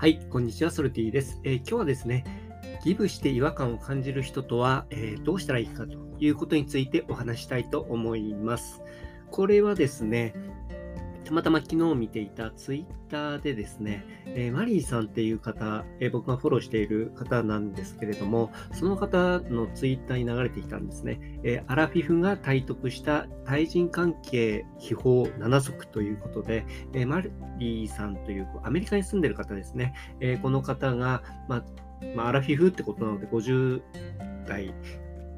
はい、こんにちは、ソルティです、えー、今日はですね、ギブして違和感を感じる人とは、えー、どうしたらいいかということについてお話したいと思います。これはですね、たまたま昨日見ていたツイッターでですね、えー、マリーさんっていう方、えー、僕がフォローしている方なんですけれども、その方のツイッターに流れてきたんですね。えー、アラフィフが体得した対人関係秘宝7足ということで、えマリーさんというアメリカに住んでる方ですね。えこの方が、ま、ま、アラフィフってことなので50代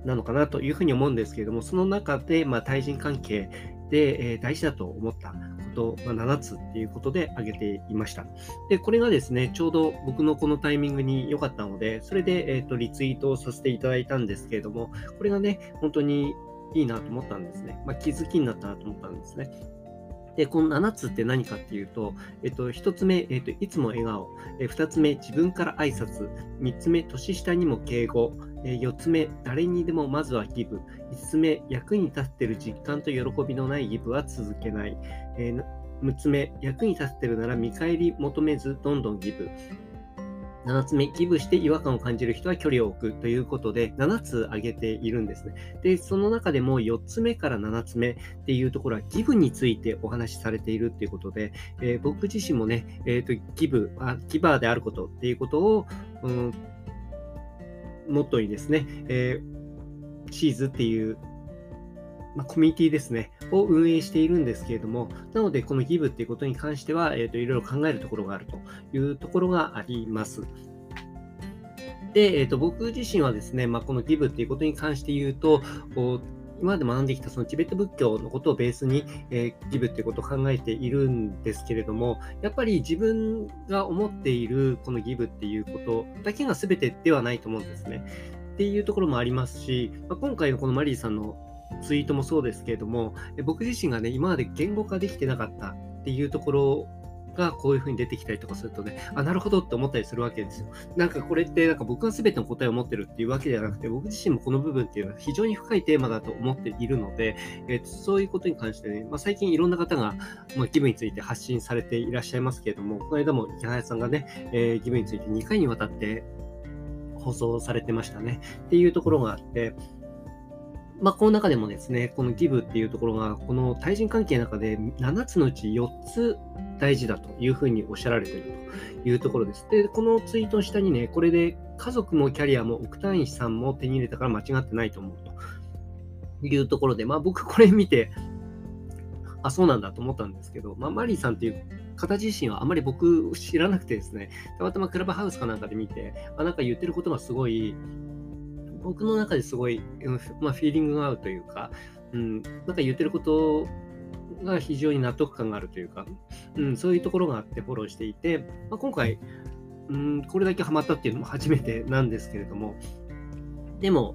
なのかなというふうに思うんですけれども、その中で、ま、対人関係で、えー、大事だと思ったこと、まあ、7つっていうことで挙げていました。で、これがですね、ちょうど僕のこのタイミングに良かったので、それで、えーと、リツイートをさせていただいたんですけれども、これがね、本当にいいなと思ったんですね。まあ、気づきになったなと思ったんですね。で、この7つって何かっていうと、えっと、1つ目、えっと、いつも笑顔。え2つ目、自分から挨拶。3つ目、年下にも敬語。え4つ目、誰にでもまずはギブ。5つ目、役に立っている実感と喜びのないギブは続けない。え6つ目、役に立ってるなら見返り求めず、どんどんギブ。7つ目、ギブして違和感を感じる人は距離を置くということで、7つ挙げているんですね。で、その中でも4つ目から7つ目っていうところは、ギブについてお話しされているっていうことで、えー、僕自身もね、え、ー、と、ギブあ、ギバーであることっていうことを、うん、モットーにですね、えー、シーズっていうまあ、コミュニティですね、を運営しているんですけれども、なので、このギブっていうことに関しては、えーと、いろいろ考えるところがあるというところがあります。で、えーと、僕自身はですね、まあ、このギブっていうことに関して言うと、今まで学んできたそのチベット仏教のことをベースに、えー、ギブっていうことを考えているんですけれども、やっぱり自分が思っているこのギブっていうことだけが全てではないと思うんですね。っていうところもありますし、まあ、今回のこのマリーさんのツイートもそうですけれども、僕自身がね、今まで言語化できてなかったっていうところがこういう風に出てきたりとかするとね、あ、なるほどって思ったりするわけですよ。なんかこれってなんか僕が全ての答えを持ってるっていうわけではなくて、僕自身もこの部分っていうのは非常に深いテーマだと思っているので、えー、そういうことに関してね、まあ、最近いろんな方が、まあ、ギブについて発信されていらっしゃいますけれども、この間も池原さんがね、えー、ギブについて2回にわたって放送されてましたね。っていうところがあって、まあ、この中でもですね、このギブっていうところが、この対人関係の中で7つのうち4つ大事だというふうにおっしゃられているというところです。で、このツイートの下にね、これで家族もキャリアも億単位資産も手に入れたから間違ってないと思うというところで、まあ僕これ見て、あ、そうなんだと思ったんですけど、まあマリーさんっていう方自身はあまり僕知らなくてですね、たまたまクラブハウスかなんかで見て、あ、なんか言ってることがすごい僕の中ですごい、まあ、フィーリングが合うというか、うん、なんか言ってることが非常に納得感があるというか、うん、そういうところがあってフォローしていて、まあ、今回、うん、これだけハマったっていうのも初めてなんですけれども、でも、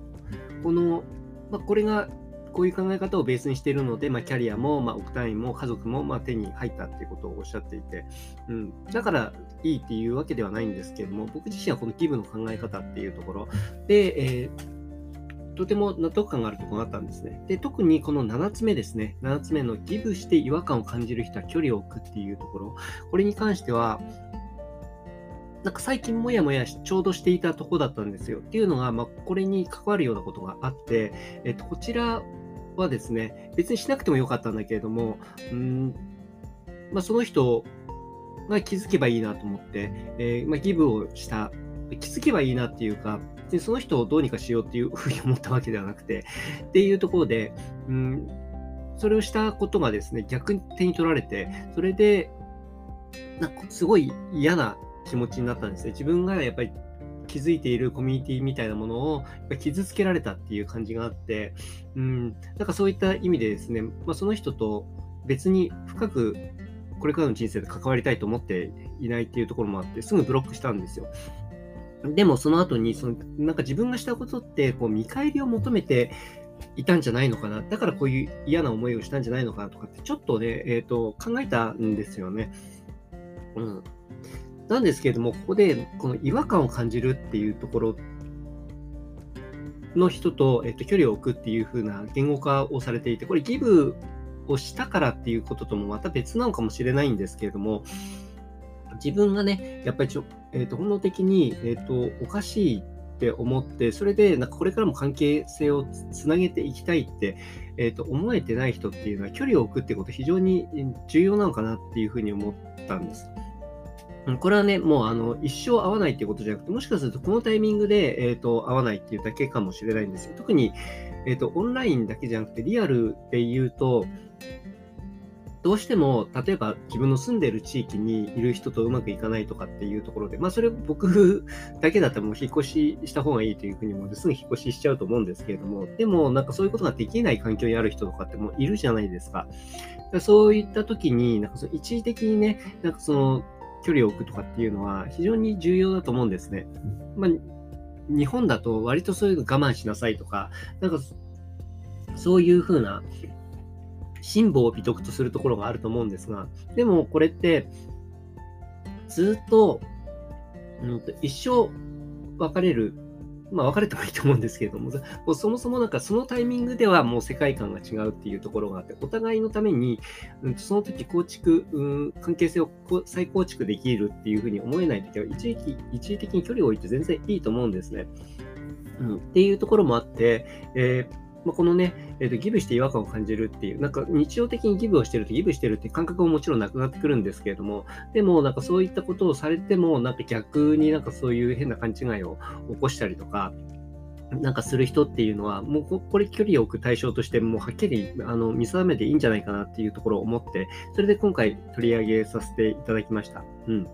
この、まあ、これがこういう考え方をベースにしているので、まあ、キャリアも、まあ、億単位も家族も、まあ、手に入ったっていうことをおっしゃっていて、うん、だからいいっていうわけではないんですけれども、僕自身はこのギブの考え方っていうところで、えー、とても納得感があるところがあったんですね。で、特にこの7つ目ですね。7つ目のギブして違和感を感じる人は距離を置くっていうところ。これに関しては、なんか最近もやもやちょうどしていたとこだったんですよ。っていうのが、まあ、これに関わるようなことがあって、えっと、こちらはですね、別にしなくてもよかったんだけれども、うんまあ、その人が気づけばいいなと思って、えー、まあ、ギブをした、気づけばいいなっていうか、別にその人をどうにかしようっていうふうに思ったわけではなくて、っていうところで、うん、それをしたことがですね、逆に手に取られて、それで、なんかすごい嫌な気持ちになったんですね。自分がやっぱり気づいているコミュニティみたいなものを傷つけられたっていう感じがあって、うん、なんかそういった意味でですね、まあ、その人と別に深くこれからの人生で関わりたいと思っていないっていうところもあって、すぐブロックしたんですよ。でもその後にその、なんか自分がしたことってこう見返りを求めていたんじゃないのかな、だからこういう嫌な思いをしたんじゃないのかなとかって、ちょっとね、えーと、考えたんですよね。うん、なんですけれども、ここでこの違和感を感じるっていうところの人と、えっと、距離を置くっていう風な言語化をされていて、これギブをしたからっていうことともまた別なのかもしれないんですけれども、自分がね、やっぱりちょ、えーと、本能的に、えーと、おかしいって思って、それでなんかこれからも関係性をつなげていきたいって、えーと、思えてない人っていうのは距離を置くってこと非常に重要なのかなっていうふうに思ったんです。これはね、もうあの一生会わないっていうことじゃなくて、もしかするとこのタイミングで、えーと、会わないっていうだけかもしれないんですよ。特に、えーと、オンラインだけじゃなくて、リアルで言うと、どうしても、例えば自分の住んでる地域にいる人とうまくいかないとかっていうところで、まあそれ僕 だけだったらもう引っ越しした方がいいというふうに思うすぐ引っ越ししちゃうと思うんですけれども、でもなんかそういうことができない環境にある人とかってもういるじゃないですか。そういった時に、なんかその一時的にね、なんかその距離を置くとかっていうのは非常に重要だと思うんですね。まあ、日本だと割とそういうの我慢しなさいとか、なんかそういうふうな辛抱を美徳とするところがあると思うんですが、でもこれって、ずっと、うん、一生別れる、まあ別れてもいいと思うんですけれども、もうそもそもなんかそのタイミングではもう世界観が違うっていうところがあって、お互いのために、うん、その時構築、うん、関係性を再構築できるっていうふうに思えない時は一時期、一時的に距離を置いて全然いいと思うんですね。うん、っていうところもあって、えーまあ、このね、えーと、ギブして違和感を感じるっていう、なんか日常的にギブをしてるとギブしてるって感覚ももちろんなくなってくるんですけれども、でもなんかそういったことをされても、なんか逆になんかそういう変な勘違いを起こしたりとか、なんかする人っていうのは、もうこれ距離を置く対象として、もうはっきりあの見定めていいんじゃないかなっていうところを思って、それで今回取り上げさせていただきました。うん。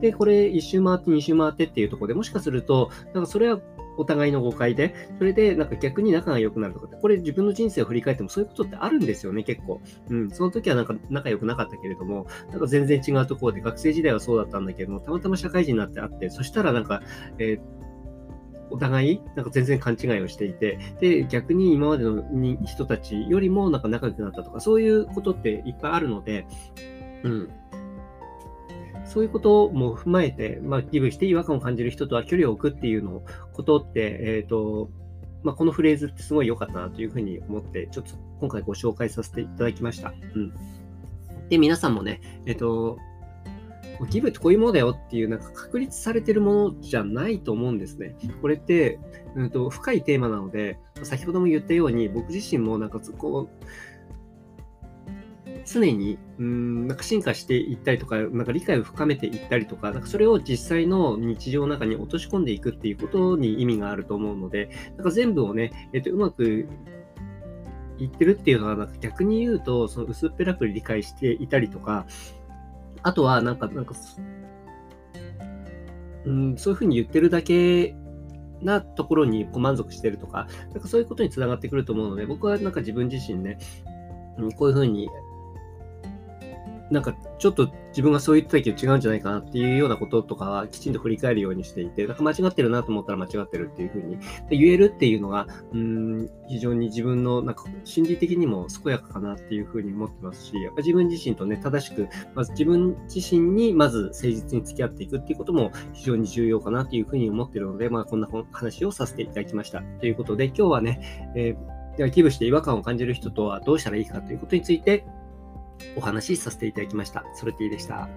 で、これ1周回って2周回ってっていうところでもしかすると、なんかそれはお互いの誤解で、それでなんか逆に仲が良くなるとかって、これ自分の人生を振り返ってもそういうことってあるんですよね、結構。うん、その時はなんか仲良くなかったけれども、なんか全然違うところで、学生時代はそうだったんだけども、たまたま社会人になって会って、そしたらなんか、えーお互い、なんか全然勘違いをしていて、で、逆に今までの人たちよりもなんか仲良くなったとか、そういうことっていっぱいあるので、うん。そういうことも踏まえて、まあ、ギブして違和感を感じる人とは距離を置くっていうのをことって、え、ー、と、まあ、このフレーズってすごい良かったなというふうに思って、ちょっと今回ご紹介させていただきました。うん。で、皆さんもね、えっ、ー、と、ギブってこういうものだよっていう、なんか確立されてるものじゃないと思うんですね。これって、うんと、深いテーマなので、先ほども言ったように、僕自身もなんかこう、常に、うん、なんか進化していったりとか、なんか理解を深めていったりとか、なんかそれを実際の日常の中に落とし込んでいくっていうことに意味があると思うので、なんか全部をね、えっと、うまく言ってるっていうのは、なんか逆に言うと、その薄っぺらく理解していたりとか、あとは、なんか、なんか、うん、そういうふうに言ってるだけなところにこう満足してるとか、なんかそういうことにつながってくると思うので、僕はなんか自分自身ね、こういうふうになんかちょっと自分がそう言ってたけど違うんじゃないかなっていうようなこととかはきちんと振り返るようにしていて、なんか間違ってるなと思ったら間違ってるっていうふうに 言えるっていうのが、うん、非常に自分のなんか心理的にも健やかかなっていうふうに思ってますし、やっぱ自分自身とね、正しく、まず自分自身にまず誠実に付き合っていくっていうことも非常に重要かなというふうに思ってるので、まあこんな話をさせていただきました。ということで、今日はね、えー、では寄付して違和感を感じる人とはどうしたらいいかということについてお話しさせていただきました。ソルティでした。